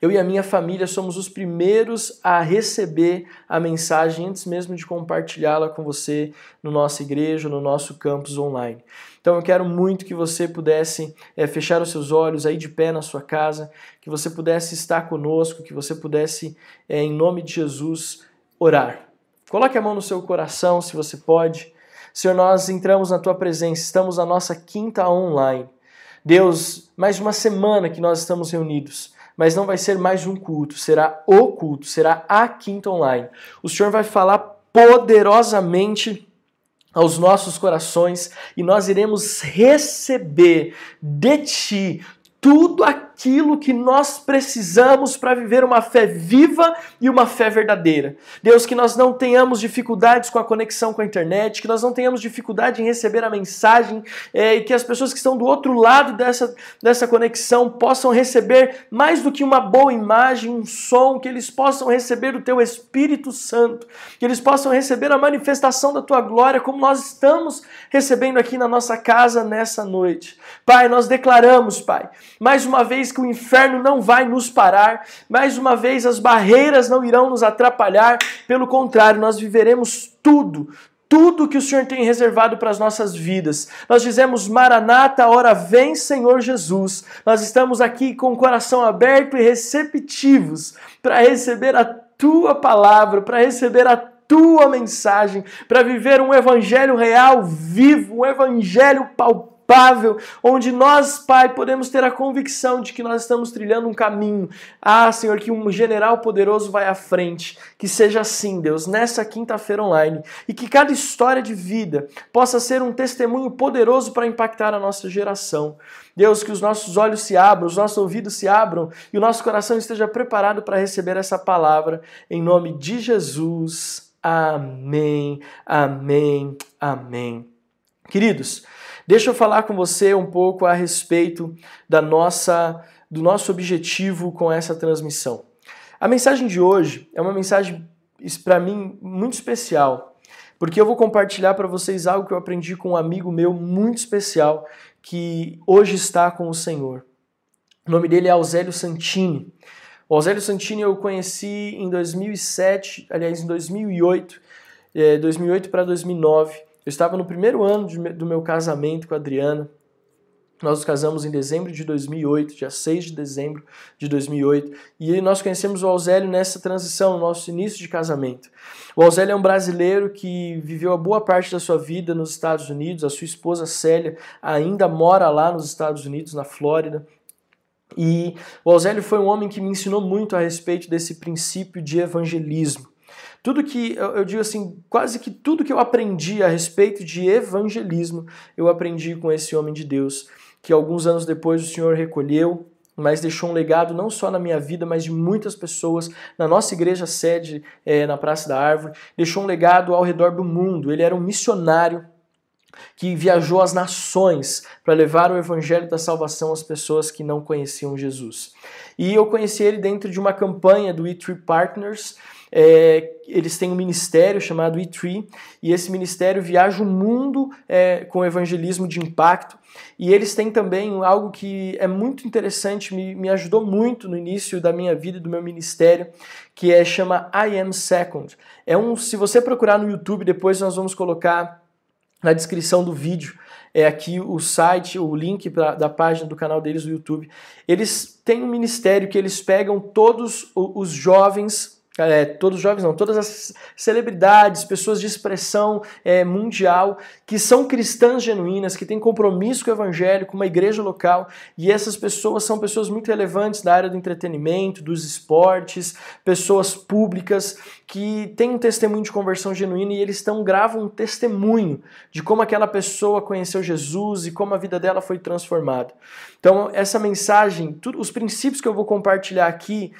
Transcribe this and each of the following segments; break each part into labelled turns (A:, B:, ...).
A: Eu e a minha família somos os primeiros a receber a mensagem antes mesmo de compartilhá-la com você no nossa igreja, no nosso campus online. Então eu quero muito que você pudesse é, fechar os seus olhos aí de pé na sua casa, que você pudesse estar conosco, que você pudesse, é, em nome de Jesus, orar. Coloque a mão no seu coração, se você pode. Senhor, nós entramos na tua presença, estamos na nossa quinta online. Deus, mais uma semana que nós estamos reunidos, mas não vai ser mais um culto, será o culto, será a quinta online. O Senhor vai falar poderosamente aos nossos corações e nós iremos receber de ti tudo aquilo que nós precisamos para viver uma fé viva e uma fé verdadeira. Deus, que nós não tenhamos dificuldades com a conexão com a internet, que nós não tenhamos dificuldade em receber a mensagem é, e que as pessoas que estão do outro lado dessa, dessa conexão possam receber mais do que uma boa imagem, um som, que eles possam receber o Teu Espírito Santo, que eles possam receber a manifestação da Tua glória, como nós estamos recebendo aqui na nossa casa nessa noite. Pai, nós declaramos, Pai, mais uma vez que o inferno não vai nos parar, mais uma vez as barreiras não irão nos atrapalhar, pelo contrário, nós viveremos tudo, tudo que o Senhor tem reservado para as nossas vidas. Nós dizemos, Maranata, hora vem, Senhor Jesus. Nós estamos aqui com o coração aberto e receptivos para receber a tua palavra, para receber a tua mensagem, para viver um evangelho real, vivo, um evangelho palpável palpável, onde nós, Pai, podemos ter a convicção de que nós estamos trilhando um caminho. Ah, Senhor, que um general poderoso vai à frente. Que seja assim, Deus, nessa quinta-feira online. E que cada história de vida possa ser um testemunho poderoso para impactar a nossa geração. Deus, que os nossos olhos se abram, os nossos ouvidos se abram e o nosso coração esteja preparado para receber essa palavra. Em nome de Jesus. Amém, amém, amém. Queridos, Deixa eu falar com você um pouco a respeito da nossa, do nosso objetivo com essa transmissão. A mensagem de hoje é uma mensagem para mim muito especial, porque eu vou compartilhar para vocês algo que eu aprendi com um amigo meu muito especial que hoje está com o Senhor. O nome dele é Auzélio Santini. O Auzélio Santini eu conheci em 2007, aliás, em 2008, 2008 para 2009. Eu estava no primeiro ano de, do meu casamento com a Adriana. Nós nos casamos em dezembro de 2008, dia 6 de dezembro de 2008, e nós conhecemos o Alzélio nessa transição, no nosso início de casamento. O Alzélio é um brasileiro que viveu a boa parte da sua vida nos Estados Unidos, a sua esposa Célia ainda mora lá nos Estados Unidos, na Flórida. E o Alzélio foi um homem que me ensinou muito a respeito desse princípio de evangelismo. Tudo que eu digo assim, quase que tudo que eu aprendi a respeito de evangelismo, eu aprendi com esse homem de Deus, que alguns anos depois o Senhor recolheu, mas deixou um legado não só na minha vida, mas de muitas pessoas, na nossa igreja sede é, na Praça da Árvore, deixou um legado ao redor do mundo. Ele era um missionário que viajou às nações para levar o evangelho da salvação às pessoas que não conheciam Jesus. E eu conheci ele dentro de uma campanha do E3 Partners, é, eles têm um ministério chamado E3 e esse ministério viaja o mundo é, com evangelismo de impacto e eles têm também algo que é muito interessante, me, me ajudou muito no início da minha vida e do meu ministério, que é chama I Am Second. É um, se você procurar no YouTube, depois nós vamos colocar na descrição do vídeo é aqui o site, o link pra, da página do canal deles no YouTube. Eles têm um ministério que eles pegam todos os jovens é, todos os jovens não, todas as celebridades, pessoas de expressão é, mundial que são cristãs genuínas, que têm compromisso com o evangelho, com uma igreja local, e essas pessoas são pessoas muito relevantes da área do entretenimento, dos esportes, pessoas públicas que têm um testemunho de conversão genuína e eles estão gravam um testemunho de como aquela pessoa conheceu Jesus e como a vida dela foi transformada. Então, essa mensagem, tudo, os princípios que eu vou compartilhar aqui,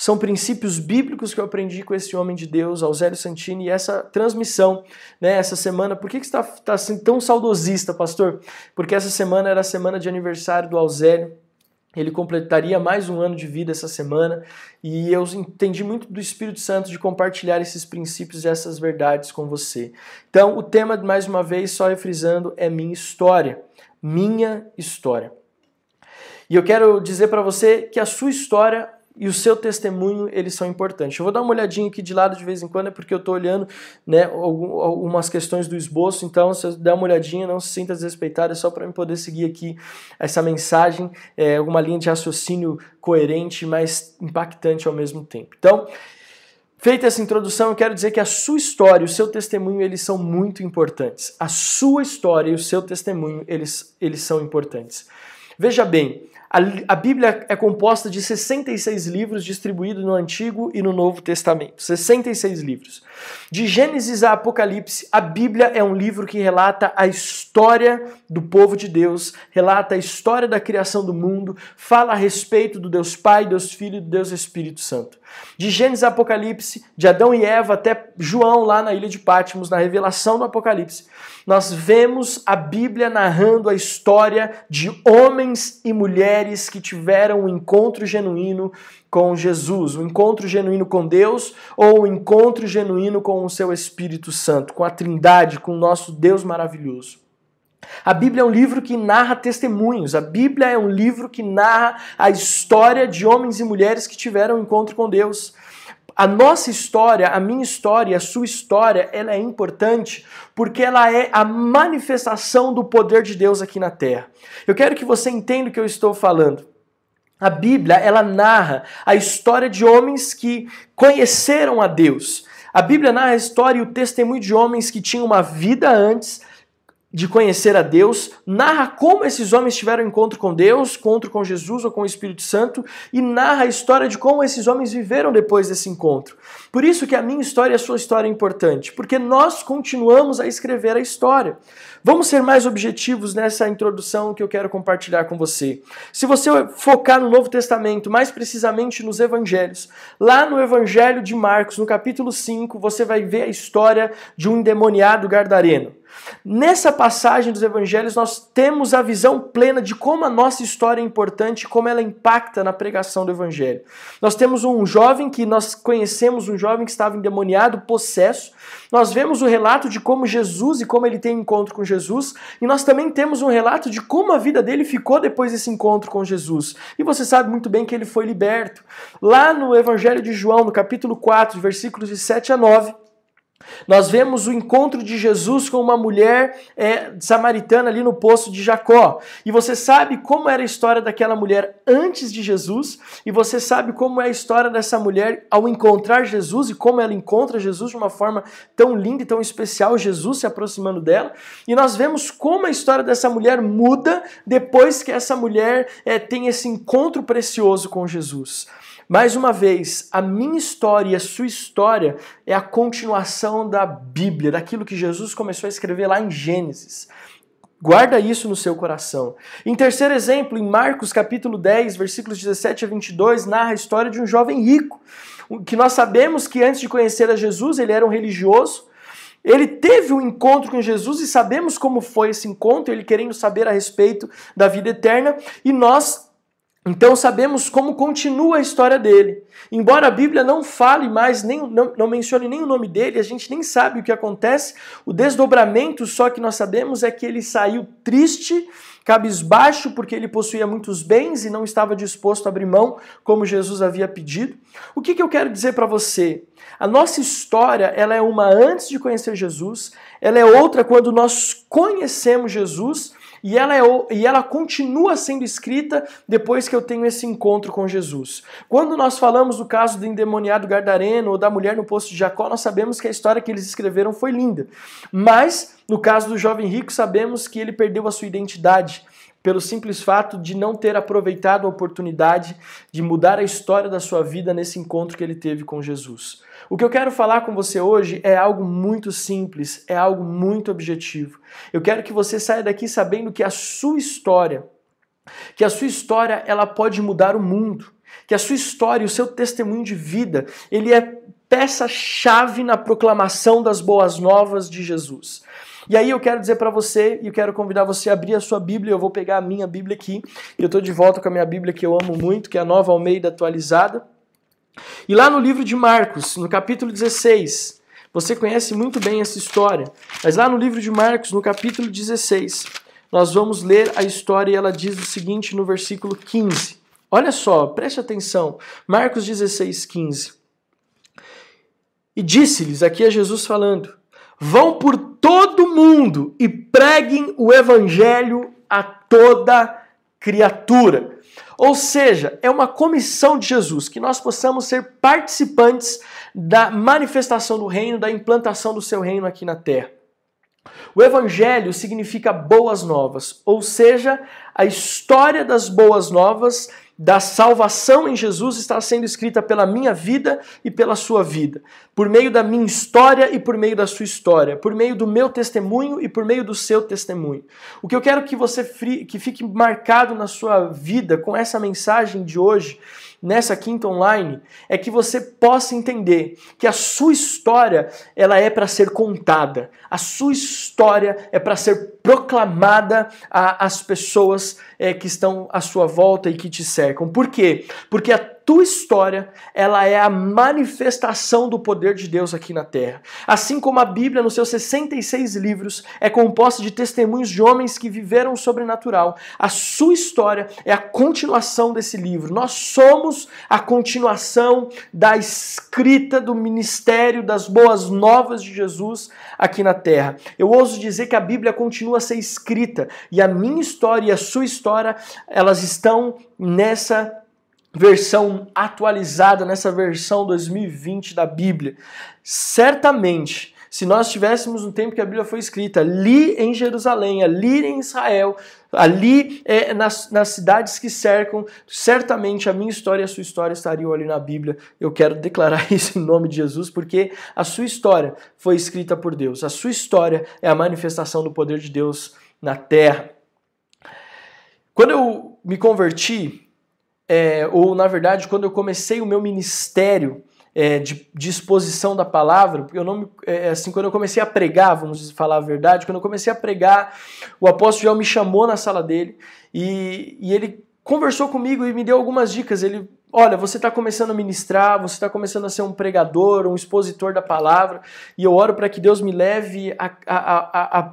A: são princípios bíblicos que eu aprendi com esse homem de Deus, Auzélio Santini, e essa transmissão, né, essa semana. Por que, que você está tá, assim, tão saudosista, pastor? Porque essa semana era a semana de aniversário do Auzélio. Ele completaria mais um ano de vida essa semana e eu entendi muito do Espírito Santo de compartilhar esses princípios e essas verdades com você. Então, o tema, mais uma vez, só refrisando, é minha história. Minha história. E eu quero dizer para você que a sua história e o seu testemunho, eles são importantes. Eu vou dar uma olhadinha aqui de lado de vez em quando, é porque eu estou olhando né, algumas questões do esboço, então se der uma olhadinha, não se sinta desrespeitado, é só para eu poder seguir aqui essa mensagem, é, alguma linha de raciocínio coerente, mas impactante ao mesmo tempo. Então, Feita essa introdução, eu quero dizer que a sua história e o seu testemunho, eles são muito importantes. A sua história e o seu testemunho, eles, eles são importantes. Veja bem, a, Bíblia é composta de 66 livros distribuídos no Antigo e no Novo Testamento. 66 livros. De Gênesis a Apocalipse, a Bíblia é um livro que relata a história do povo de Deus, relata a história da criação do mundo, fala a respeito do Deus Pai, Deus Filho e do Deus Espírito Santo. De Gênesis a Apocalipse, de Adão e Eva até João lá na ilha de Patmos, na revelação do Apocalipse, nós vemos a Bíblia narrando a história de homens e mulheres que tiveram um encontro genuíno com Jesus, um encontro genuíno com Deus ou um encontro genuíno com o seu Espírito Santo, com a Trindade, com o nosso Deus maravilhoso. A Bíblia é um livro que narra testemunhos. A Bíblia é um livro que narra a história de homens e mulheres que tiveram um encontro com Deus. A nossa história, a minha história, a sua história, ela é importante porque ela é a manifestação do poder de Deus aqui na terra. Eu quero que você entenda o que eu estou falando. A Bíblia, ela narra a história de homens que conheceram a Deus. A Bíblia narra a história e o testemunho de homens que tinham uma vida antes, de conhecer a Deus, narra como esses homens tiveram encontro com Deus, encontro com Jesus ou com o Espírito Santo, e narra a história de como esses homens viveram depois desse encontro. Por isso que a minha história e a sua história é importante, porque nós continuamos a escrever a história. Vamos ser mais objetivos nessa introdução que eu quero compartilhar com você. Se você focar no Novo Testamento, mais precisamente nos Evangelhos, lá no Evangelho de Marcos, no capítulo 5, você vai ver a história de um endemoniado gardareno. Nessa passagem dos evangelhos, nós temos a visão plena de como a nossa história é importante, como ela impacta na pregação do evangelho. Nós temos um jovem que nós conhecemos, um jovem que estava endemoniado, possesso. Nós vemos o relato de como Jesus e como ele tem encontro com Jesus, e nós também temos um relato de como a vida dele ficou depois desse encontro com Jesus. E você sabe muito bem que ele foi liberto. Lá no Evangelho de João, no capítulo 4, versículos de 7 a 9, nós vemos o encontro de Jesus com uma mulher é, samaritana ali no poço de Jacó. E você sabe como era a história daquela mulher antes de Jesus, e você sabe como é a história dessa mulher ao encontrar Jesus e como ela encontra Jesus de uma forma tão linda e tão especial, Jesus se aproximando dela. E nós vemos como a história dessa mulher muda depois que essa mulher é, tem esse encontro precioso com Jesus. Mais uma vez, a minha história e a sua história é a continuação da Bíblia, daquilo que Jesus começou a escrever lá em Gênesis. Guarda isso no seu coração. Em terceiro exemplo, em Marcos capítulo 10, versículos 17 a 22, narra a história de um jovem rico, que nós sabemos que antes de conhecer a Jesus, ele era um religioso, ele teve um encontro com Jesus e sabemos como foi esse encontro, ele querendo saber a respeito da vida eterna, e nós então sabemos como continua a história dele. Embora a Bíblia não fale mais, nem, não, não, mencione nem o nome dele, a gente nem sabe o que acontece. O desdobramento só que nós sabemos é que ele saiu triste, cabisbaixo, porque ele possuía muitos bens e não estava disposto a abrir mão, como Jesus havia pedido. O que, que eu quero dizer para você? A nossa história ela é uma antes de conhecer Jesus, ela é outra quando nós conhecemos Jesus e ela, é, e ela continua sendo escrita depois que eu tenho esse encontro com Jesus. Quando nós falamos do caso do endemoniado Gardareno ou da mulher no poço de Jacó, nós sabemos que a história que eles escreveram foi linda. Mas, no caso do jovem rico, sabemos que ele perdeu a sua identidade pelo simples fato de não ter aproveitado a oportunidade de mudar a história da sua vida nesse encontro que ele teve com Jesus. O que eu quero falar com você hoje é algo muito simples, é algo muito objetivo. Eu quero que você saia daqui sabendo que a sua história, que a sua história ela pode mudar o mundo, que a sua história, o seu testemunho de vida, ele é peça-chave na proclamação das boas novas de Jesus. E aí eu quero dizer para você, e eu quero convidar você a abrir a sua Bíblia, eu vou pegar a minha Bíblia aqui, eu estou de volta com a minha Bíblia que eu amo muito, que é a Nova Almeida Atualizada. E lá no livro de Marcos, no capítulo 16, você conhece muito bem essa história, mas lá no livro de Marcos, no capítulo 16, nós vamos ler a história e ela diz o seguinte no versículo 15. Olha só, preste atenção. Marcos 16, 15. E disse-lhes, aqui é Jesus falando: Vão por todo mundo e preguem o evangelho a toda criatura. Ou seja, é uma comissão de Jesus que nós possamos ser participantes da manifestação do reino, da implantação do seu reino aqui na terra. O evangelho significa boas novas, ou seja, a história das boas novas da salvação em Jesus está sendo escrita pela minha vida e pela sua vida, por meio da minha história e por meio da sua história, por meio do meu testemunho e por meio do seu testemunho. O que eu quero que você que fique marcado na sua vida com essa mensagem de hoje nessa quinta online é que você possa entender que a sua história ela é para ser contada, a sua história é para ser proclamada às pessoas é, que estão à sua volta e que te cercam. Por quê? Porque a tua história, ela é a manifestação do poder de Deus aqui na terra. Assim como a Bíblia, nos seus 66 livros, é composta de testemunhos de homens que viveram o sobrenatural, a sua história é a continuação desse livro. Nós somos a continuação da escrita do ministério das boas novas de Jesus aqui na terra. Eu ouso dizer que a Bíblia continua a ser escrita e a minha história e a sua história, elas estão nessa versão atualizada, nessa versão 2020 da Bíblia. Certamente, se nós estivéssemos no tempo que a Bíblia foi escrita, ali em Jerusalém, ali em Israel, ali é, nas, nas cidades que cercam, certamente a minha história e a sua história estariam ali na Bíblia. Eu quero declarar isso em nome de Jesus, porque a sua história foi escrita por Deus. A sua história é a manifestação do poder de Deus na terra. Quando eu me converti, é, ou na verdade, quando eu comecei o meu ministério é, de, de, exposição da palavra, porque eu não é, assim, quando eu comecei a pregar, vamos falar a verdade, quando eu comecei a pregar, o apóstolo Joel me chamou na sala dele e, e ele conversou comigo e me deu algumas dicas. Ele Olha, você está começando a ministrar, você está começando a ser um pregador, um expositor da palavra, e eu oro para que Deus me leve a, a, a,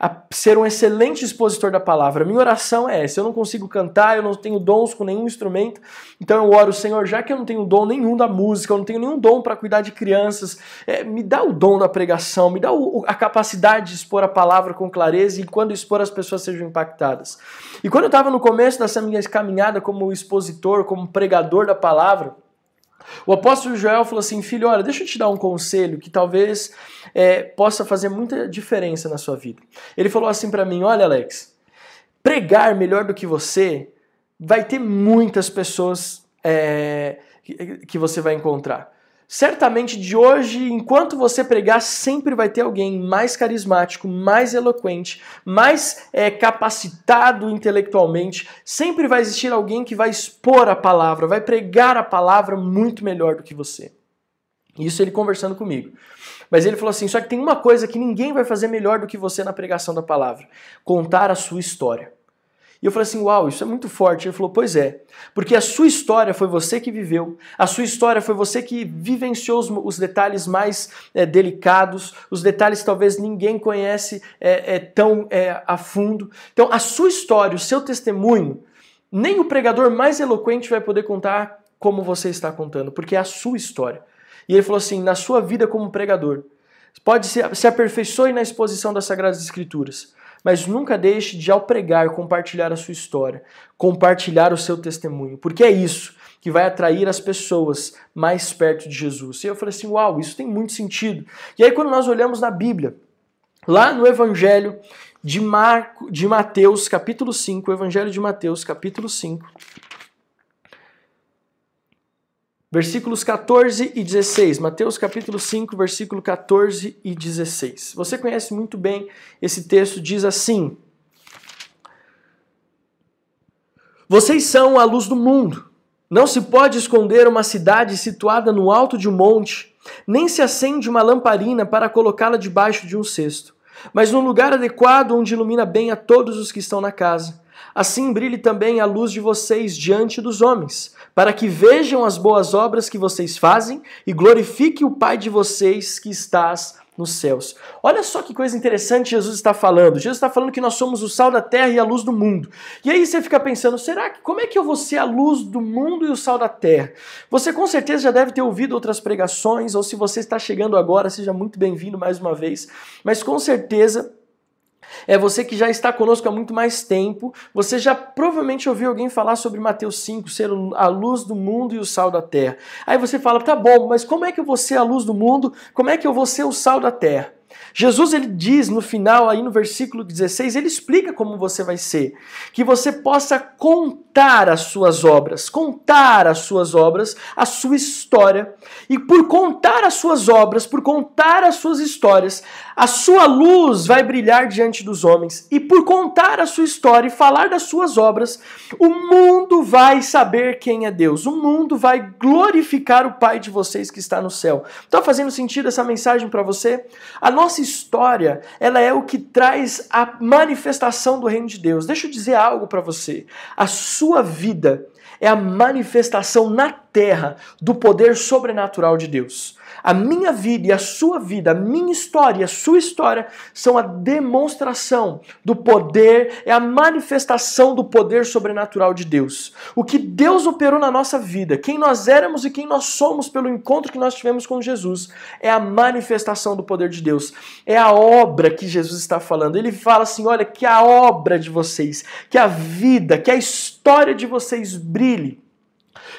A: a, ser um excelente expositor da palavra. Minha oração é essa: eu não consigo cantar, eu não tenho dons com nenhum instrumento, então eu oro, Senhor, já que eu não tenho dom nenhum da música, eu não tenho nenhum dom para cuidar de crianças, é, me dá o dom da pregação, me dá o, a capacidade de expor a palavra com clareza e quando expor as pessoas sejam impactadas. E quando eu estava no começo dessa minha caminhada como expositor, como pregador, da palavra, o apóstolo Joel falou assim: Filho, olha, deixa eu te dar um conselho que talvez é, possa fazer muita diferença na sua vida. Ele falou assim para mim: Olha, Alex, pregar melhor do que você vai ter muitas pessoas é, que você vai encontrar. Certamente de hoje, enquanto você pregar, sempre vai ter alguém mais carismático, mais eloquente, mais é, capacitado intelectualmente. Sempre vai existir alguém que vai expor a palavra, vai pregar a palavra muito melhor do que você. Isso ele conversando comigo. Mas ele falou assim: só que tem uma coisa que ninguém vai fazer melhor do que você na pregação da palavra: contar a sua história. E eu falei assim: Uau, isso é muito forte. Ele falou: Pois é, porque a sua história foi você que viveu, a sua história foi você que vivenciou os, os detalhes mais é, delicados, os detalhes que talvez ninguém conhece é, é tão a fundo. Então, a sua história, o seu testemunho, nem o pregador mais eloquente vai poder contar como você está contando, porque é a sua história. E ele falou assim: na sua vida como pregador, pode se, se aperfeiçoe na exposição das Sagradas Escrituras mas nunca deixe de, ao pregar, compartilhar a sua história, compartilhar o seu testemunho, porque é isso que vai atrair as pessoas mais perto de Jesus. E eu falei assim: uau, isso tem muito sentido. E aí, quando nós olhamos na Bíblia, lá no Evangelho de, Marco, de Mateus, capítulo 5, Evangelho de Mateus, capítulo 5. Versículos 14 e 16. Mateus capítulo 5, versículo 14 e 16. Você conhece muito bem esse texto, diz assim: Vocês são a luz do mundo. Não se pode esconder uma cidade situada no alto de um monte, nem se acende uma lamparina para colocá-la debaixo de um cesto, mas num lugar adequado onde ilumina bem a todos os que estão na casa. Assim brilhe também a luz de vocês diante dos homens para que vejam as boas obras que vocês fazem e glorifique o Pai de vocês que estás nos céus. Olha só que coisa interessante Jesus está falando. Jesus está falando que nós somos o sal da terra e a luz do mundo. E aí você fica pensando, será que como é que eu vou ser a luz do mundo e o sal da terra? Você com certeza já deve ter ouvido outras pregações, ou se você está chegando agora, seja muito bem-vindo mais uma vez. Mas com certeza é você que já está conosco há muito mais tempo. Você já provavelmente ouviu alguém falar sobre Mateus 5, ser a luz do mundo e o sal da terra. Aí você fala, tá bom, mas como é que eu vou ser a luz do mundo? Como é que eu vou ser o sal da terra? Jesus ele diz no final aí no versículo 16, ele explica como você vai ser, que você possa contar as suas obras, contar as suas obras, a sua história, e por contar as suas obras, por contar as suas histórias, a sua luz vai brilhar diante dos homens, e por contar a sua história e falar das suas obras, o mundo vai saber quem é Deus. O mundo vai glorificar o Pai de vocês que está no céu. Está fazendo sentido essa mensagem para você? A nossa história, ela é o que traz a manifestação do reino de Deus. Deixa eu dizer algo para você. A sua vida é a manifestação na terra do poder sobrenatural de Deus. A minha vida e a sua vida, a minha história e a sua história são a demonstração do poder, é a manifestação do poder sobrenatural de Deus. O que Deus operou na nossa vida, quem nós éramos e quem nós somos pelo encontro que nós tivemos com Jesus, é a manifestação do poder de Deus. É a obra que Jesus está falando. Ele fala assim: olha, que a obra de vocês, que a vida, que a história de vocês brilhe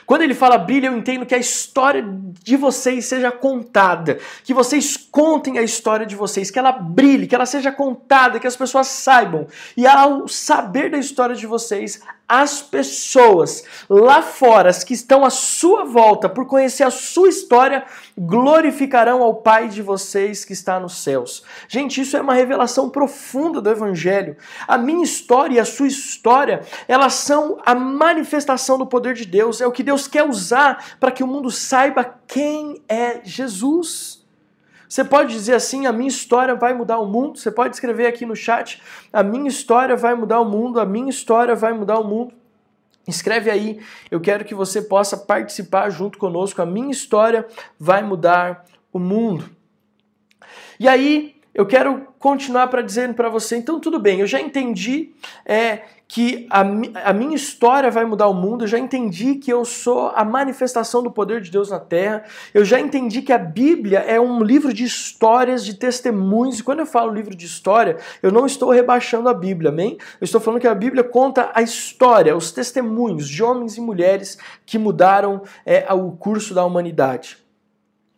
A: quando ele fala brilha, eu entendo que a história de vocês seja contada, que vocês contem a história de vocês, que ela brilhe, que ela seja contada, que as pessoas saibam. E ao saber da história de vocês, as pessoas lá fora que estão à sua volta por conhecer a sua história glorificarão ao Pai de vocês que está nos céus. Gente, isso é uma revelação profunda do Evangelho. A minha história e a sua história, elas são a manifestação do poder de Deus, é o que Deus quer usar para que o mundo saiba quem é Jesus. Você pode dizer assim: a minha história vai mudar o mundo. Você pode escrever aqui no chat: a minha história vai mudar o mundo, a minha história vai mudar o mundo. Escreve aí, eu quero que você possa participar junto conosco. A minha história vai mudar o mundo. E aí, eu quero continuar para dizer para você, então tudo bem, eu já entendi é, que a, a, minha história vai mudar o mundo, eu já entendi que eu sou a manifestação do poder de Deus na terra, eu já entendi que a Bíblia é um livro de histórias, de testemunhos, e quando eu falo livro de história, eu não estou rebaixando a Bíblia, amém? Eu estou falando que a Bíblia conta a história, os testemunhos de homens e mulheres que mudaram é, o curso da humanidade.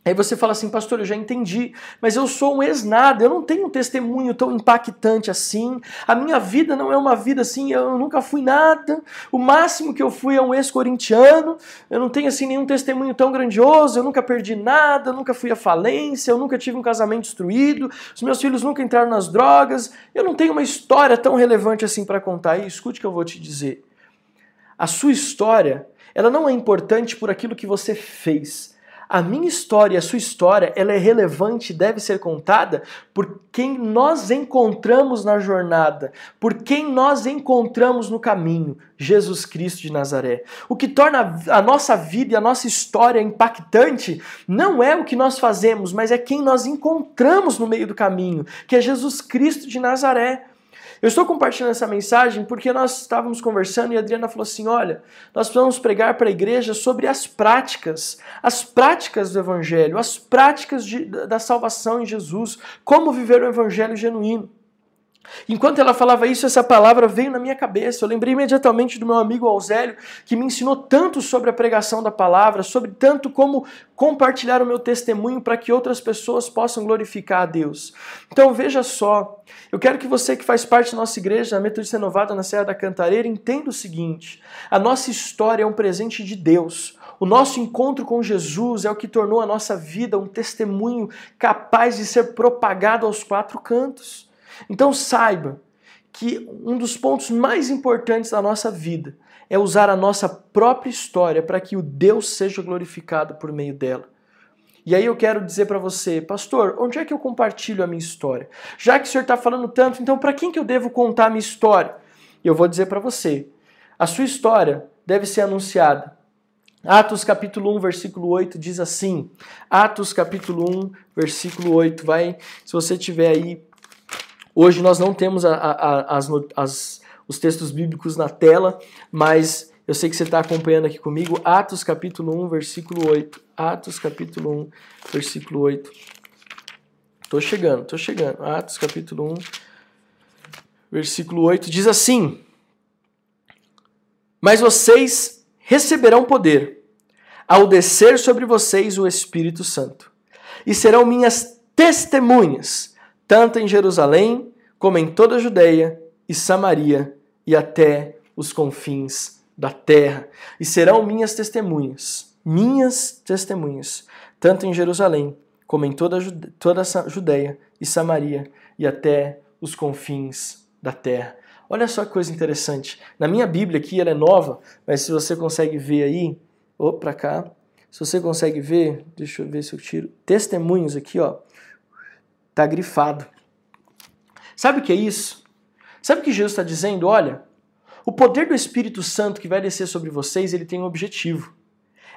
A: Aí você fala assim, pastor, eu já entendi, mas eu sou um ex-nada, eu não tenho um testemunho tão impactante assim, a minha vida não é uma vida assim, eu nunca fui nada, o máximo que eu fui é um ex-corintiano, eu não tenho assim nenhum testemunho tão grandioso, eu nunca perdi nada, eu nunca fui à falência, eu nunca tive um casamento destruído, os meus filhos nunca entraram nas drogas, eu não tenho uma história tão relevante assim para contar, e escute o que eu vou te dizer. A sua história, ela não é importante por aquilo que você fez, a minha história, a sua história, ela é relevante, deve ser contada por quem nós encontramos na jornada, por quem nós encontramos no caminho, Jesus Cristo de Nazaré. O que torna a nossa vida e a nossa história impactante não é o que nós fazemos, mas é quem nós encontramos no meio do caminho, que é Jesus Cristo de Nazaré. Eu estou compartilhando essa mensagem porque nós estávamos conversando e a Adriana falou assim: olha, nós precisamos pregar para a igreja sobre as práticas, as práticas do Evangelho, as práticas de, da salvação em Jesus, como viver o Evangelho genuíno. Enquanto ela falava isso, essa palavra veio na minha cabeça. Eu lembrei imediatamente do meu amigo Alzélio, que me ensinou tanto sobre a pregação da palavra, sobre tanto como compartilhar o meu testemunho para que outras pessoas possam glorificar a Deus. Então veja só, eu quero que você que faz parte da nossa igreja, na Metodista Renovada na Serra da Cantareira, entenda o seguinte: a nossa história é um presente de Deus. O nosso encontro com Jesus é o que tornou a nossa vida um testemunho capaz de ser propagado aos quatro cantos. Então saiba que um dos pontos mais importantes da nossa vida é usar a nossa própria história para que o Deus seja glorificado por meio dela. E aí eu quero dizer para você, pastor, onde é que eu compartilho a minha história? Já que o senhor está falando tanto, então para quem que eu devo contar a minha história? Eu vou dizer para você, a sua história deve ser anunciada Atos capítulo 1, versículo 8 diz assim. Atos capítulo 1, versículo 8. Vai, se você tiver aí. Hoje nós não temos a, a, as, as, os textos bíblicos na tela, mas eu sei que você está acompanhando aqui comigo. Atos capítulo 1, versículo 8. Atos capítulo 1, versículo 8. Tô chegando, tô chegando. Atos capítulo 1, versículo 8 diz assim: Mas vocês receberão poder ao descer sobre vocês o Espírito Santo, e serão minhas testemunhas, tanto em Jerusalém como em toda a Judéia e Samaria e até os confins da terra. E serão minhas testemunhas, minhas testemunhas, tanto em Jerusalém como em toda a toda a Judéia e Samaria e até os confins da terra. Olha só que coisa interessante. Na minha Bíblia aqui, ela é nova, mas se você consegue ver aí, ou para cá, se você consegue ver, deixa eu ver se eu tiro, testemunhos aqui, ó, tá grifado. Sabe o que é isso? Sabe o que Jesus está dizendo? Olha, o poder do Espírito Santo que vai descer sobre vocês, ele tem um objetivo.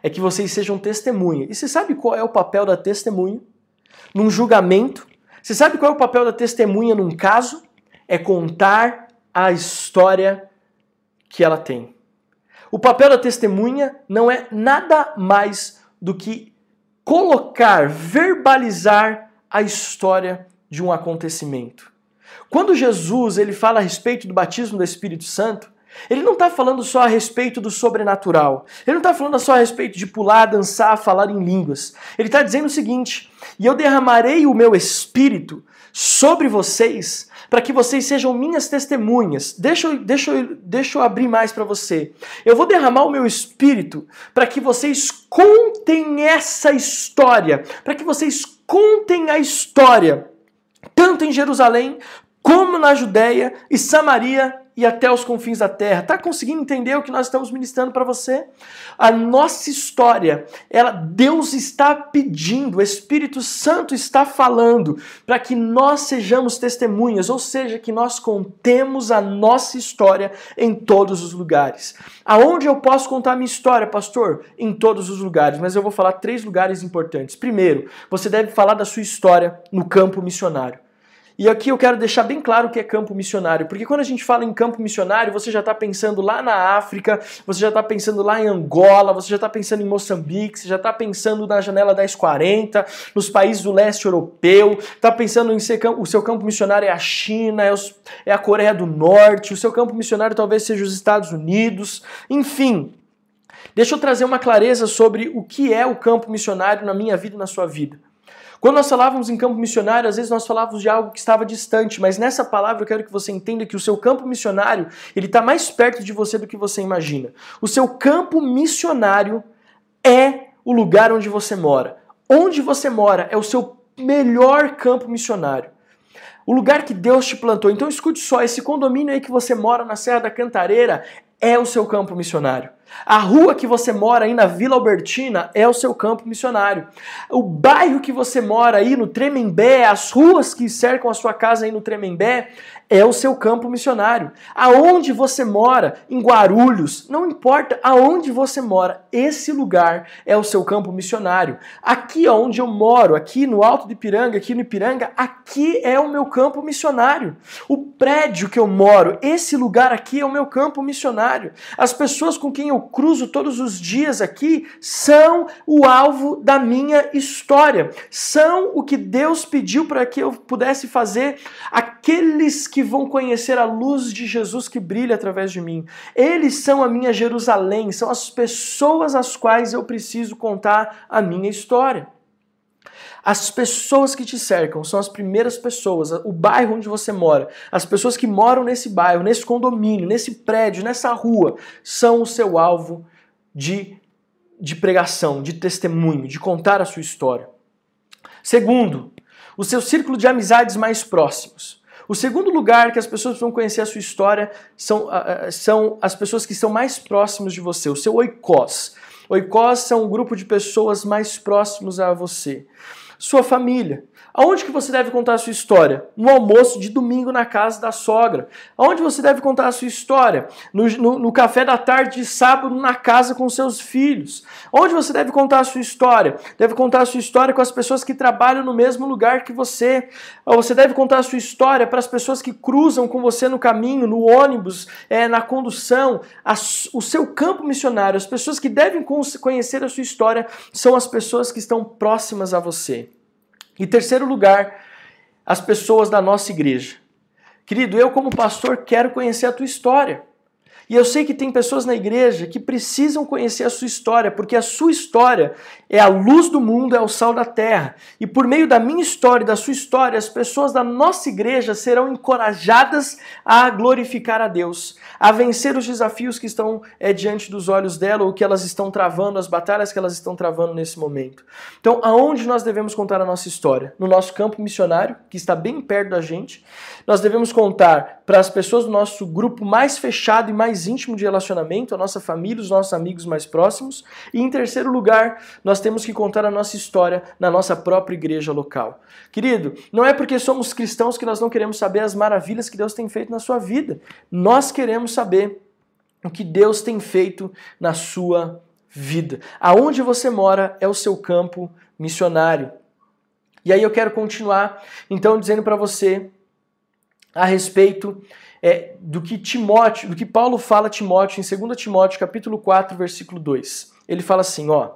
A: É que vocês sejam testemunha. E você sabe qual é o papel da testemunha? Num julgamento. Você sabe qual é o papel da testemunha num caso? É contar a história que ela tem. O papel da testemunha não é nada mais do que colocar, verbalizar a história de um acontecimento. Quando Jesus ele fala a respeito do batismo do Espírito Santo, ele não está falando só a respeito do sobrenatural. Ele não está falando só a respeito de pular, dançar, falar em línguas. Ele está dizendo o seguinte: e eu derramarei o meu espírito sobre vocês para que vocês sejam minhas testemunhas. Deixa eu, deixa eu, deixa eu abrir mais para você. Eu vou derramar o meu espírito para que vocês contem essa história, para que vocês contem a história, tanto em Jerusalém como na Judéia e Samaria e até os confins da terra. Tá conseguindo entender o que nós estamos ministrando para você? A nossa história, ela Deus está pedindo, o Espírito Santo está falando para que nós sejamos testemunhas, ou seja, que nós contemos a nossa história em todos os lugares. Aonde eu posso contar a minha história, pastor? Em todos os lugares, mas eu vou falar três lugares importantes. Primeiro, você deve falar da sua história no campo missionário. E aqui eu quero deixar bem claro o que é campo missionário, porque quando a gente fala em campo missionário, você já está pensando lá na África, você já está pensando lá em Angola, você já está pensando em Moçambique, você já está pensando na janela 1040, nos países do leste europeu, está pensando em ser o seu campo missionário é a China, é, os, é a Coreia do Norte, o seu campo missionário talvez seja os Estados Unidos, enfim. Deixa eu trazer uma clareza sobre o que é o campo missionário na minha vida e na sua vida. Quando nós falávamos em campo missionário, às vezes nós falávamos de algo que estava distante, mas nessa palavra eu quero que você entenda que o seu campo missionário, ele está mais perto de você do que você imagina. O seu campo missionário é o lugar onde você mora. Onde você mora é o seu melhor campo missionário. O lugar que Deus te plantou. Então escute só, esse condomínio aí que você mora na Serra da Cantareira é o seu campo missionário. A rua que você mora aí na Vila Albertina é o seu campo missionário. O bairro que você mora aí no Tremembé, as ruas que cercam a sua casa aí no Tremembé, é o seu campo missionário. Aonde você mora, em Guarulhos, não importa aonde você mora, esse lugar é o seu campo missionário. Aqui onde eu moro, aqui no Alto de Ipiranga, aqui no Ipiranga, aqui é o meu campo missionário. O prédio que eu moro, esse lugar aqui é o meu campo missionário. As pessoas com quem eu cruzo todos os dias aqui são o alvo da minha história. São o que Deus pediu para que eu pudesse fazer aqueles que vão conhecer a luz de Jesus que brilha através de mim. Eles são a minha Jerusalém, são as pessoas às quais eu preciso contar a minha história. As pessoas que te cercam são as primeiras pessoas, o bairro onde você mora, as pessoas que moram nesse bairro, nesse condomínio, nesse prédio, nessa rua, são o seu alvo de, de pregação, de testemunho, de contar a sua história. Segundo, o seu círculo de amizades mais próximos. O segundo lugar que as pessoas vão conhecer a sua história são, uh, são as pessoas que estão mais próximas de você, o seu oikos. Oikos são um grupo de pessoas mais próximos a você. Sua família. Aonde que você deve contar a sua história? No almoço de domingo na casa da sogra. Aonde você deve contar a sua história? No, no, no, café da tarde de sábado na casa com seus filhos. Onde você deve contar a sua história? Deve contar a sua história com as pessoas que trabalham no mesmo lugar que você. Você deve contar a sua história para as pessoas que cruzam com você no caminho, no ônibus, é, na condução. O seu campo missionário, as pessoas que devem conhecer a sua história são as pessoas que estão próximas a você. E terceiro lugar, as pessoas da nossa igreja. Querido, eu como pastor quero conhecer a tua história. E eu sei que tem pessoas na igreja que precisam conhecer a sua história, porque a sua história é a luz do mundo, é o sal da terra. E por meio da minha história e da sua história, as pessoas da nossa igreja serão encorajadas a glorificar a Deus, a vencer os desafios que estão é, diante dos olhos dela, ou que elas estão travando, as batalhas que elas estão travando nesse momento. Então, aonde nós devemos contar a nossa história? No nosso campo missionário, que está bem perto da gente. Nós devemos contar para as pessoas do nosso grupo mais fechado e mais íntimo de relacionamento, a nossa família, os nossos amigos mais próximos. E em terceiro lugar, nós temos que contar a nossa história na nossa própria igreja local. Querido, não é porque somos cristãos que nós não queremos saber as maravilhas que Deus tem feito na sua vida. Nós queremos saber o que Deus tem feito na sua vida. Aonde você mora é o seu campo missionário. E aí eu quero continuar então dizendo para você a respeito é, do que Timóteo, do que Paulo fala a Timóteo em 2 Timóteo capítulo 4, versículo 2. Ele fala assim, ó: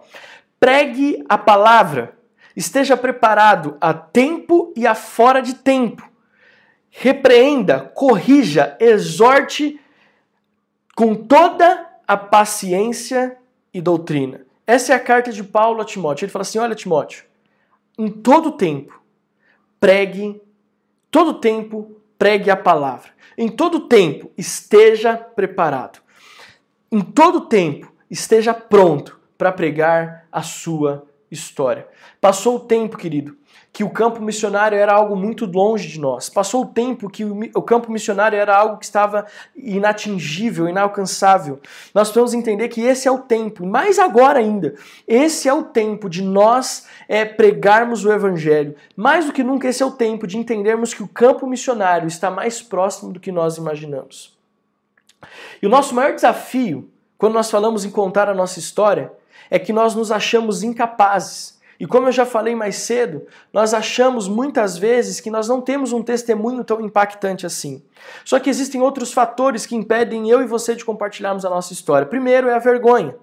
A: Pregue a palavra, esteja preparado a tempo e a fora de tempo. Repreenda, corrija, exorte com toda a paciência e doutrina. Essa é a carta de Paulo a Timóteo. Ele fala assim: Olha, Timóteo, em todo tempo, pregue, todo tempo, pregue a palavra. Em todo tempo, esteja preparado. Em todo tempo, esteja pronto para pregar a sua história. Passou o tempo, querido, que o campo missionário era algo muito longe de nós. Passou o tempo que o, campo missionário era algo que estava inatingível, inalcançável. Nós precisamos entender que esse é o tempo, e mais agora ainda, esse é o tempo de nós é, pregarmos o evangelho. Mais do que nunca, esse é o tempo de entendermos que o campo missionário está mais próximo do que nós imaginamos. E o nosso maior desafio, quando nós falamos em contar a nossa história, é que nós nos achamos incapazes e como eu já falei mais cedo, nós achamos muitas vezes que nós não temos um testemunho tão impactante assim. Só que existem outros fatores que impedem eu e você de compartilharmos a nossa história. Primeiro é a vergonha.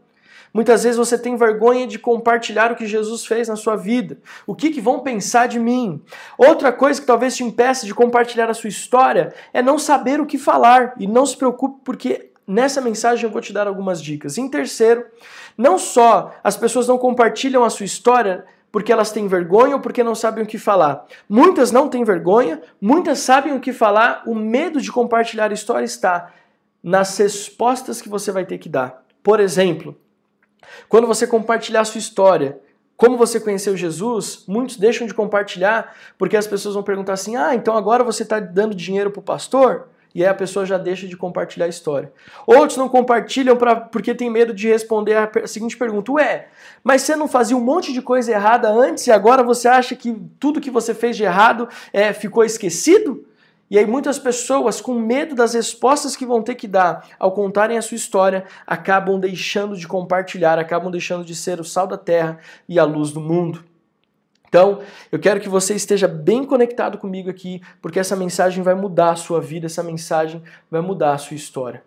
A: Muitas vezes você tem vergonha de compartilhar o que Jesus fez na sua vida. O que, que, vão pensar de mim? Outra coisa que talvez te impeça de compartilhar a sua história é não saber o que falar. E não se preocupe, porque nessa mensagem eu vou te dar algumas dicas. Em terceiro, não só as pessoas não compartilham a sua história porque elas têm vergonha ou porque não sabem o que falar. Muitas não têm vergonha, muitas sabem o que falar, o medo de compartilhar a história está nas respostas que você vai ter que dar. Por exemplo, quando você compartilhar a sua história, como você conheceu Jesus, muitos deixam de compartilhar porque as pessoas vão perguntar assim: ah, então agora você está dando dinheiro para o pastor? E aí a pessoa já deixa de compartilhar a história. Outros não compartilham pra, porque tem medo de responder a, seguinte pergunta: Ué, mas você não fazia um monte de coisa errada antes e agora você acha que tudo que você fez de errado é, ficou esquecido? E aí muitas pessoas, com medo das respostas que vão ter que dar ao contarem a sua história, acabam deixando de compartilhar, acabam deixando de ser o sal da terra e a luz do mundo. Então, eu quero que você esteja bem conectado comigo aqui, porque essa mensagem vai mudar a sua vida, essa mensagem vai mudar a sua história.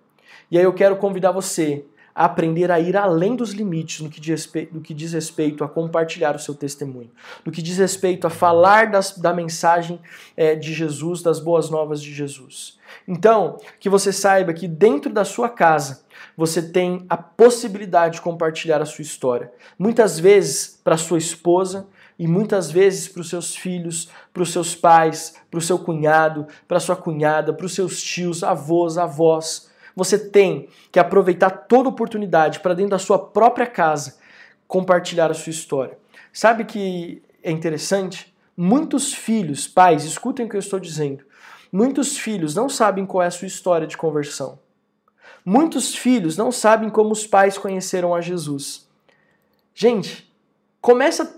A: E aí eu quero convidar você a aprender a ir além dos limites no que diz respeito, no que diz respeito a compartilhar o seu testemunho, no que diz respeito a falar das, da mensagem é, de Jesus, das boas novas de Jesus. Então, que você saiba que dentro da sua casa você tem a possibilidade de compartilhar a sua história. Muitas vezes para sua esposa, e muitas vezes para os seus filhos, para os seus pais, para o seu cunhado, para sua cunhada, para os seus tios, avós, avós. Você tem que aproveitar toda oportunidade para dentro da sua própria casa compartilhar a sua história. Sabe que é interessante? Muitos filhos, pais, escutem o que eu estou dizendo. Muitos filhos não sabem qual é a sua história de conversão. Muitos filhos não sabem como os pais conheceram a Jesus. Gente, começa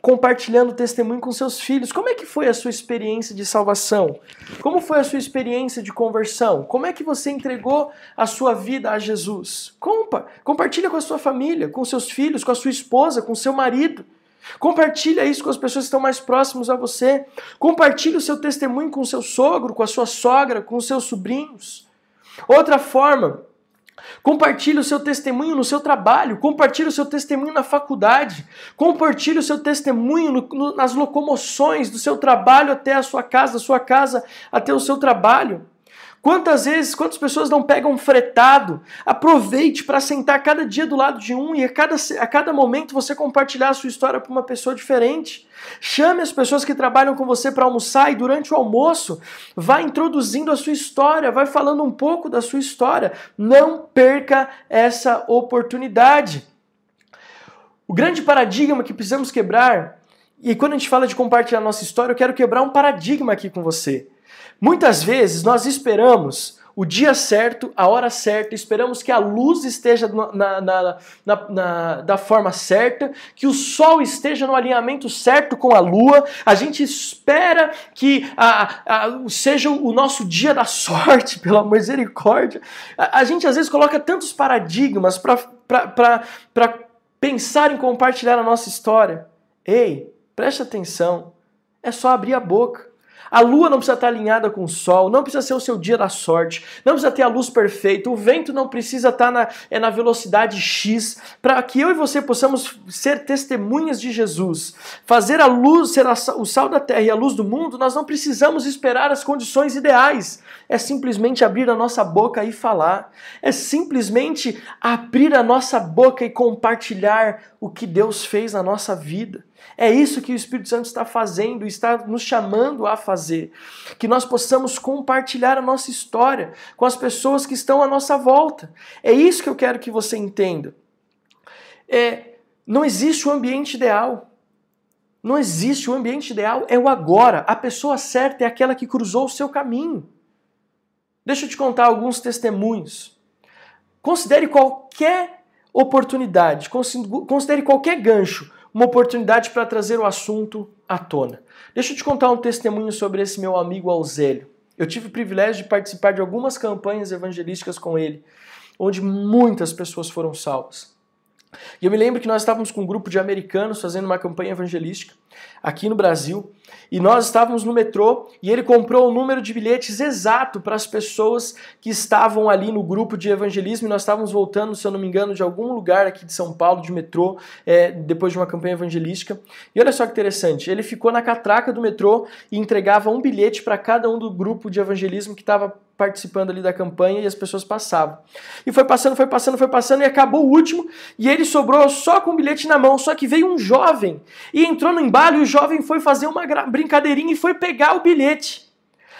A: compartilhando testemunho com seus filhos. Como é que foi a sua experiência de salvação? Como foi a sua experiência de conversão? Como é que você entregou a sua vida a Jesus? Compa, compartilha com a sua família, com seus filhos, com a sua esposa, com seu marido. Compartilha isso com as pessoas que estão mais próximas a você. Compartilhe o seu testemunho com o seu sogro, com a sua sogra, com os seus sobrinhos. Outra forma, Compartilhe o seu testemunho no seu trabalho, compartilhe o seu testemunho na faculdade, compartilhe o seu testemunho no, no, nas locomoções do seu trabalho até a sua casa, da sua casa até o seu trabalho. Quantas vezes, quantas pessoas não pegam fretado? Aproveite para sentar cada dia do lado de um e a cada, a cada momento você compartilhar a sua história para uma pessoa diferente. Chame as pessoas que trabalham com você para almoçar e durante o almoço vá introduzindo a sua história, vai falando um pouco da sua história. Não perca essa oportunidade. O grande paradigma que precisamos quebrar, e quando a gente fala de compartilhar nossa história, eu quero quebrar um paradigma aqui com você. Muitas vezes nós esperamos o dia certo, a hora certa, esperamos que a luz esteja na, na, na, da forma certa, que o sol esteja no alinhamento certo com a lua, a gente espera que a, a, seja o nosso dia da sorte, pela misericórdia. A, a gente às vezes coloca tantos paradigmas para pensar em compartilhar a nossa história. Ei, preste atenção, é só abrir a boca. A lua não precisa estar alinhada com o sol, não precisa ser o seu dia da sorte, não precisa ter a luz perfeita, o vento não precisa estar na, é, na velocidade X, para que eu e você possamos ser testemunhas de Jesus. Fazer a luz ser a, o sal da terra e a luz do mundo, nós não precisamos esperar as condições ideais. É simplesmente abrir a nossa boca e falar. É simplesmente abrir a nossa boca e compartilhar o que Deus fez na nossa vida. É isso que o Espírito Santo está fazendo, está nos chamando a fazer. Que nós possamos compartilhar a nossa história com as pessoas que estão à nossa volta. É isso que eu quero que você entenda. É, não existe o um ambiente ideal. Não existe o um ambiente ideal, é o agora. A pessoa certa é aquela que cruzou o seu caminho. Deixa eu te contar alguns testemunhos. Considere qualquer oportunidade, considere qualquer gancho uma oportunidade para trazer o assunto à tona. Deixa eu te contar um testemunho sobre esse meu amigo Auzélio. Eu tive o privilégio de participar de algumas campanhas evangelísticas com ele, onde muitas pessoas foram salvas. E eu me lembro que nós estávamos com um grupo de americanos fazendo uma campanha evangelística aqui no Brasil, e nós estávamos no metrô e ele comprou o número de bilhetes exato para as pessoas que estavam ali no grupo de evangelismo. E nós estávamos voltando, se eu não me engano, de algum lugar aqui de São Paulo, de metrô, é, depois de uma campanha evangelística. E olha só que interessante, ele ficou na catraca do metrô e entregava um bilhete para cada um do grupo de evangelismo que estava participando ali da campanha e as pessoas passavam. E foi passando, foi passando, foi passando e acabou o último e ele sobrou só com o bilhete na mão. Só que veio um jovem e entrou no embalo o jovem foi fazer uma brincadeirinha e foi pegar o bilhete.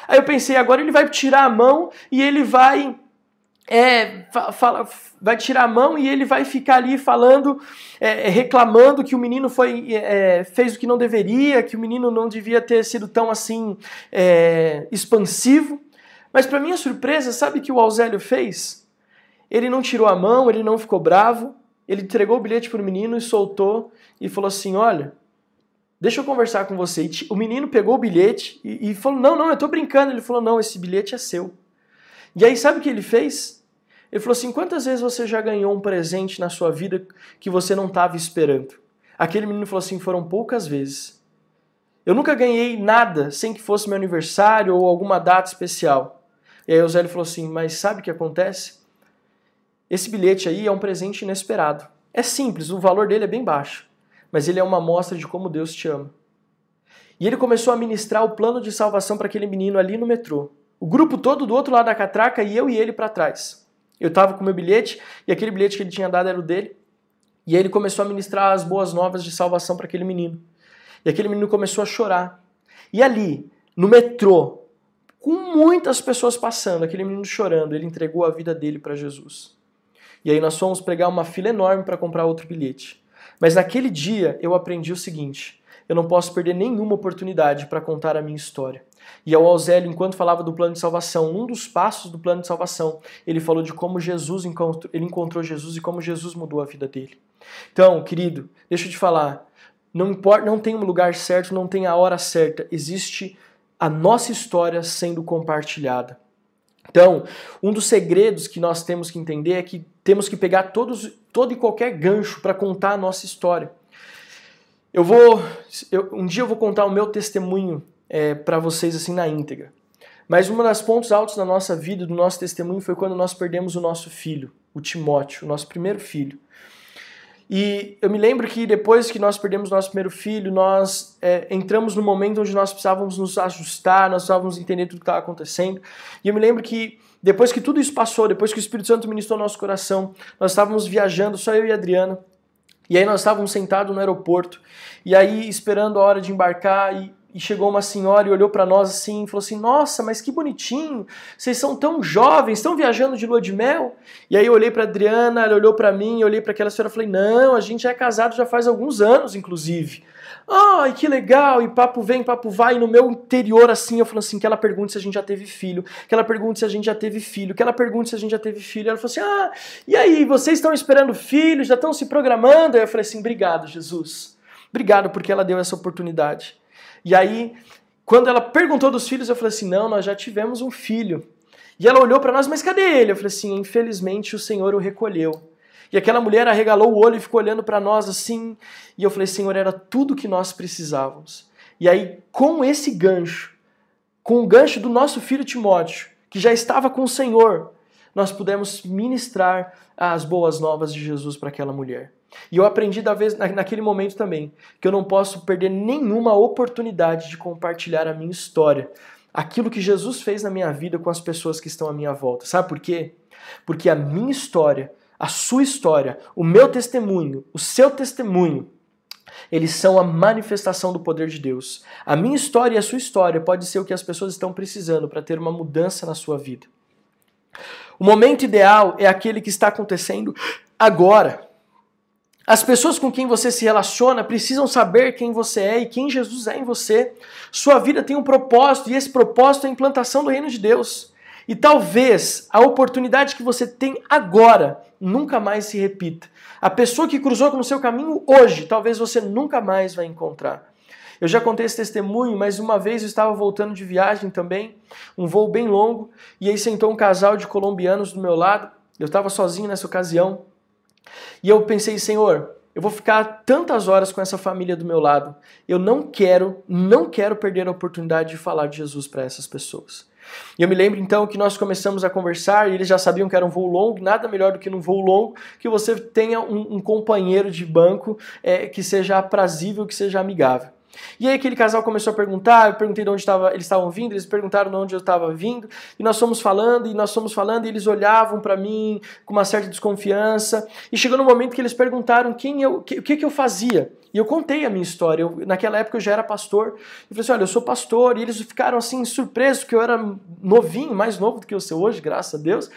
A: Aí eu pensei, agora ele vai tirar a mão e ele vai é, fala, vai tirar a mão e ele vai ficar ali falando, é, reclamando que o menino foi, é, fez o que não deveria, que o menino não devia ter sido tão assim é, expansivo. Mas para minha surpresa, sabe o que o Auzélio fez? Ele não tirou a mão, ele não ficou bravo, ele entregou o bilhete para o menino e soltou e falou assim: Olha, deixa eu conversar com você. E o menino pegou o bilhete e, e falou: Não, não, eu estou brincando. Ele falou: Não, esse bilhete é seu. E aí, sabe o que ele fez? Ele falou assim: Quantas vezes você já ganhou um presente na sua vida que você não estava esperando? Aquele menino falou assim: Foram poucas vezes. Eu nunca ganhei nada sem que fosse meu aniversário ou alguma data especial. E aí o Zélio falou assim: Mas sabe o que acontece? Esse bilhete aí é um presente inesperado. É simples, o valor dele é bem baixo, mas ele é uma amostra de como Deus te ama. E ele começou a ministrar o plano de salvação para aquele menino ali no metrô. O grupo todo do outro lado da catraca e eu e ele para trás. Eu estava com meu bilhete e aquele bilhete que ele tinha dado era o dele. E ele começou a ministrar as boas novas de salvação para aquele menino. E aquele menino começou a chorar. E ali, no metrô, com muitas pessoas passando, aquele menino chorando, ele entregou a vida dele para Jesus. E aí nós fomos pregar uma fila enorme para comprar outro bilhete. Mas naquele dia eu aprendi o seguinte: eu não posso perder nenhuma oportunidade para contar a minha história. E ao Auzélio, enquanto falava do plano de salvação, um dos passos do plano de salvação, ele falou de como Jesus encontrou, ele encontrou Jesus e como Jesus mudou a vida dele. Então, querido, deixa eu te falar, Não importa, não tem um lugar certo, não tem a hora certa. Existe a nossa história sendo compartilhada. Então, um dos segredos que nós temos que entender é que temos que pegar todos, todo e qualquer gancho para contar a nossa história. Eu vou, eu, um dia eu vou contar o meu testemunho é, para vocês assim na íntegra. Mas um dos pontos altos da nossa vida, do nosso testemunho, foi quando nós perdemos o nosso filho, o Timóteo, o nosso primeiro filho. E eu me lembro que depois que nós perdemos nosso primeiro filho, nós é, entramos no momento onde nós precisávamos nos ajustar, nós precisávamos entender tudo que estava acontecendo. E eu me lembro que depois que tudo isso passou, depois que o Espírito Santo ministrou nosso coração, nós estávamos viajando, só eu e a Adriana. E aí nós estávamos sentados no aeroporto, e aí esperando a hora de embarcar, e e chegou uma senhora e olhou para nós assim e falou assim: Nossa, mas que bonitinho, vocês são tão jovens, estão viajando de lua de mel? E aí eu olhei para Adriana, ela olhou para mim, eu olhei para aquela senhora e falei: Não, a gente é casado já faz alguns anos, inclusive. Ai, que legal, e papo vem, papo vai, e no meu interior assim, eu falo assim, que ela pergunte se a gente já teve filho, que ela pergunte se a gente já teve filho, que ela pergunte se a gente já teve filho. Ela falou assim, ah, e aí, vocês estão esperando filho, já estão se programando? Aí eu falei assim, obrigado, Jesus. Obrigado porque ela deu essa oportunidade. E aí, quando ela perguntou dos filhos, eu falei assim: não, nós já tivemos um filho. E ela olhou para nós, mas cadê ele? Eu falei assim: infelizmente o Senhor o recolheu. E aquela mulher arregalou o olho e ficou olhando para nós assim. E eu falei: Senhor, era tudo que nós precisávamos. E aí, com esse gancho, com o gancho do nosso filho Timóteo, que já estava com o Senhor, nós pudemos ministrar as boas novas de Jesus para aquela mulher. E eu aprendi da vez, naquele momento também que eu não posso perder nenhuma oportunidade de compartilhar a minha história, aquilo que Jesus fez na minha vida com as pessoas que estão à minha volta. Sabe por quê? Porque a minha história, a sua história, o meu testemunho, o seu testemunho, eles são a manifestação do poder de Deus. A minha história e a sua história pode ser o que as pessoas estão precisando para ter uma mudança na sua vida. O momento ideal é aquele que está acontecendo agora. As pessoas com quem você se relaciona precisam saber quem você é e quem Jesus é em você. Sua vida tem um propósito e esse propósito é a implantação do reino de Deus. E talvez a oportunidade que você tem agora nunca mais se repita. A pessoa que cruzou no seu caminho hoje, talvez você nunca mais vai encontrar. Eu já contei esse testemunho, mas uma vez eu estava voltando de viagem também, um voo bem longo, e aí sentou um casal de colombianos do meu lado. Eu estava sozinho nessa ocasião. E eu pensei, Senhor, eu vou ficar tantas horas com essa família do meu lado. Eu não quero, não quero perder a oportunidade de falar de Jesus para essas pessoas. E eu me lembro então que nós começamos a conversar e eles já sabiam que era um voo longo, nada melhor do que num voo longo que você tenha um, um companheiro de banco é, que seja aprazível, que seja amigável. E aí aquele casal começou a perguntar, eu perguntei de onde tava, eles estavam vindo, eles perguntaram de onde eu estava vindo, e nós fomos falando, e nós fomos falando, e eles olhavam para mim com uma certa desconfiança, e chegou no momento que eles perguntaram quem eu, que, o que, que eu fazia. E eu contei a minha história. Eu, naquela época eu já era pastor. Eu falei assim: olha, eu sou pastor. E eles ficaram assim surpresos, porque eu era novinho, mais novo do que eu sou hoje, graças a Deus.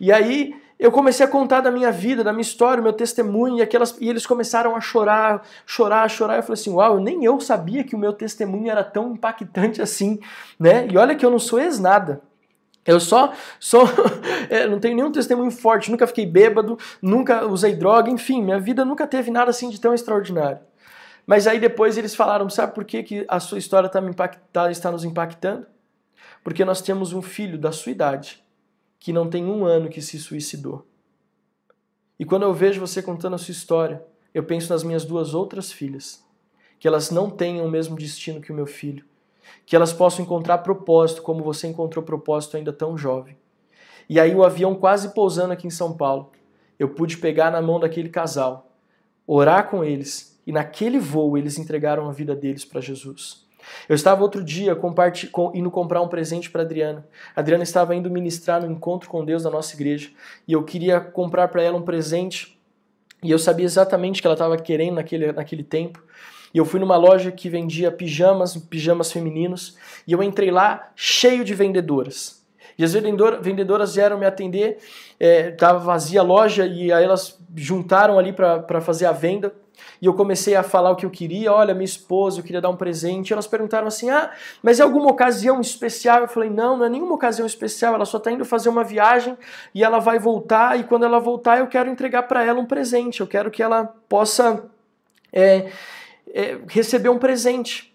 A: E aí eu comecei a contar da minha vida, da minha história, meu testemunho, e, aquelas, e eles começaram a chorar, chorar, chorar. Eu falei assim: Uau, nem eu sabia que o meu testemunho era tão impactante assim, né? E olha que eu não sou ex-nada. Eu só, só é, não tenho nenhum testemunho forte, nunca fiquei bêbado, nunca usei droga, enfim, minha vida nunca teve nada assim de tão extraordinário. Mas aí depois eles falaram: sabe por que, que a sua história está, me impactar, está nos impactando? Porque nós temos um filho da sua idade que não tem um ano que se suicidou. E quando eu vejo você contando a sua história, eu penso nas minhas duas outras filhas, que elas não tenham o mesmo destino que o meu filho, que elas possam encontrar propósito como você encontrou propósito ainda tão jovem. E aí o avião quase pousando aqui em São Paulo, eu pude pegar na mão daquele casal, orar com eles, e naquele voo eles entregaram a vida deles para Jesus. Eu estava outro dia indo comprar um presente para Adriana. A Adriana estava indo ministrar no encontro com Deus da nossa igreja e eu queria comprar para ela um presente e eu sabia exatamente o que ela estava querendo naquele, naquele tempo. E eu fui numa loja que vendia pijamas, pijamas femininos, e eu entrei lá cheio de vendedoras. E as vendedoras vieram me atender, estava é, vazia a loja, e aí elas juntaram ali para fazer a venda. E eu comecei a falar o que eu queria. Olha, minha esposa, eu queria dar um presente. E elas perguntaram assim: ah, mas é alguma ocasião especial? Eu falei: não, não é nenhuma ocasião especial. Ela só está indo fazer uma viagem e ela vai voltar. E quando ela voltar, eu quero entregar para ela um presente. Eu quero que ela possa. É, é, receber um presente.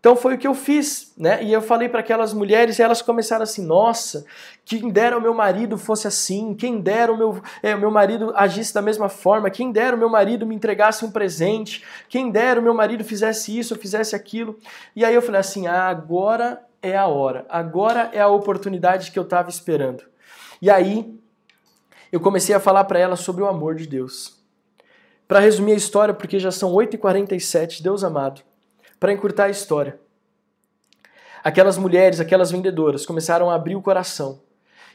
A: Então foi o que eu fiz, né? E eu falei para aquelas mulheres e elas começaram assim: nossa, quem dera o meu marido fosse assim, quem dera o meu, é, meu marido agisse da mesma forma, quem dera o meu marido me entregasse um presente, quem dera o meu marido fizesse isso, fizesse aquilo. E aí eu falei assim: ah, agora é a hora, agora é a oportunidade que eu estava esperando. E aí eu comecei a falar para elas sobre o amor de Deus. Para resumir a história, porque já são 8h47, Deus amado para encurtar a história. Aquelas mulheres, aquelas vendedoras começaram a abrir o coração.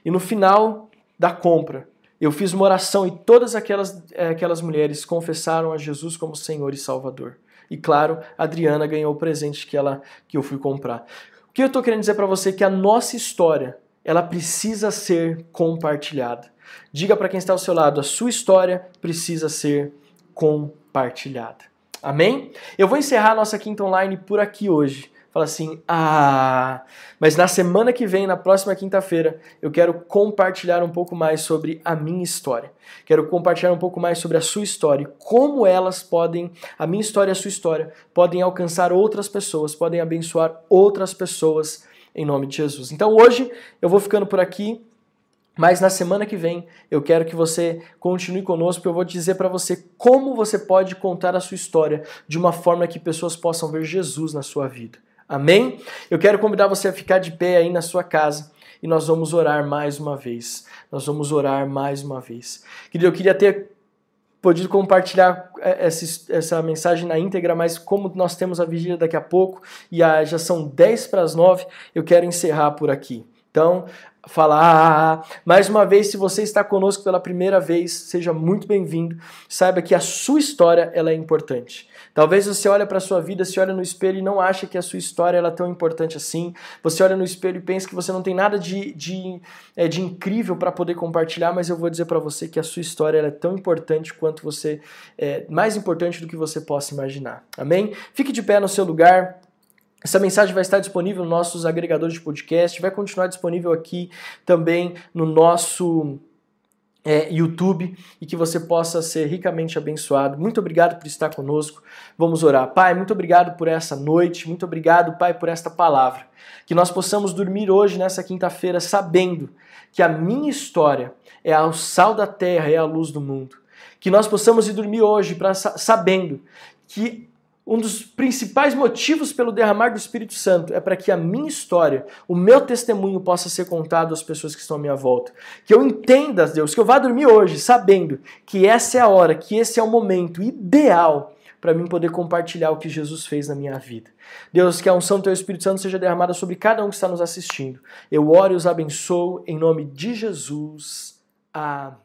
A: E no final da compra, eu fiz uma oração e todas aquelas, eh, aquelas mulheres confessaram a Jesus como Senhor e Salvador. E claro, a Adriana ganhou o presente que, ela, que eu fui comprar. O que eu estou querendo dizer para você é que a nossa história ela precisa ser compartilhada. Diga para quem está ao seu lado, a sua história precisa ser compartilhada. Amém? Eu vou encerrar a nossa quinta online por aqui hoje. Fala assim, ah, mas na semana que vem, na próxima quinta-feira, eu quero compartilhar um pouco mais sobre a minha história. Quero compartilhar um pouco mais sobre a sua história, como elas podem, a minha história e a sua história, podem alcançar outras pessoas, podem abençoar outras pessoas em nome de Jesus. Então hoje eu vou ficando por aqui. Mas na semana que vem eu quero que você continue conosco, porque eu vou dizer para você como você pode contar a sua história de uma forma que pessoas possam ver Jesus na sua vida. Amém? Eu quero convidar você a ficar de pé aí na sua casa e nós vamos orar mais uma vez. Nós vamos orar mais uma vez. Querido, eu queria ter podido compartilhar é, essa, essa mensagem na íntegra, mas como nós temos a vigília daqui a pouco e já são 10 para as 9, eu quero encerrar por aqui. Então, falar. Mais uma vez, se você está conosco pela primeira vez, seja muito bem-vindo. Saiba que a sua história ela é importante. Talvez você olhe para a sua vida, se olha no espelho e não acha que a sua história ela é tão importante assim. Você olha no espelho e pensa que você não tem nada de, de, é, de incrível para poder compartilhar, mas eu vou dizer para você que a sua história é tão importante quanto você, é, mais importante do que você possa imaginar. Amém? Fique de pé no seu lugar. Essa mensagem vai estar disponível nos nossos agregadores de podcast, vai continuar disponível aqui também no nosso é, YouTube e que você possa ser ricamente abençoado. Muito obrigado por estar conosco. Vamos orar. Pai, muito obrigado por essa noite, muito obrigado, Pai, por esta palavra. Que nós possamos dormir hoje, nessa quinta-feira, sabendo que a minha história é o sal da terra, é a luz do mundo. Que nós possamos ir dormir hoje pra, sabendo que um dos principais motivos pelo derramar do Espírito Santo é para que a minha história, o meu testemunho possa ser contado às pessoas que estão à minha volta. Que eu entenda, Deus, que eu vá dormir hoje sabendo que essa é a hora, que esse é o momento ideal para mim poder compartilhar o que Jesus fez na minha vida. Deus, que a unção do Teu Espírito Santo seja derramada sobre cada um que está nos assistindo. Eu oro e os abençoo em nome de Jesus. Amém.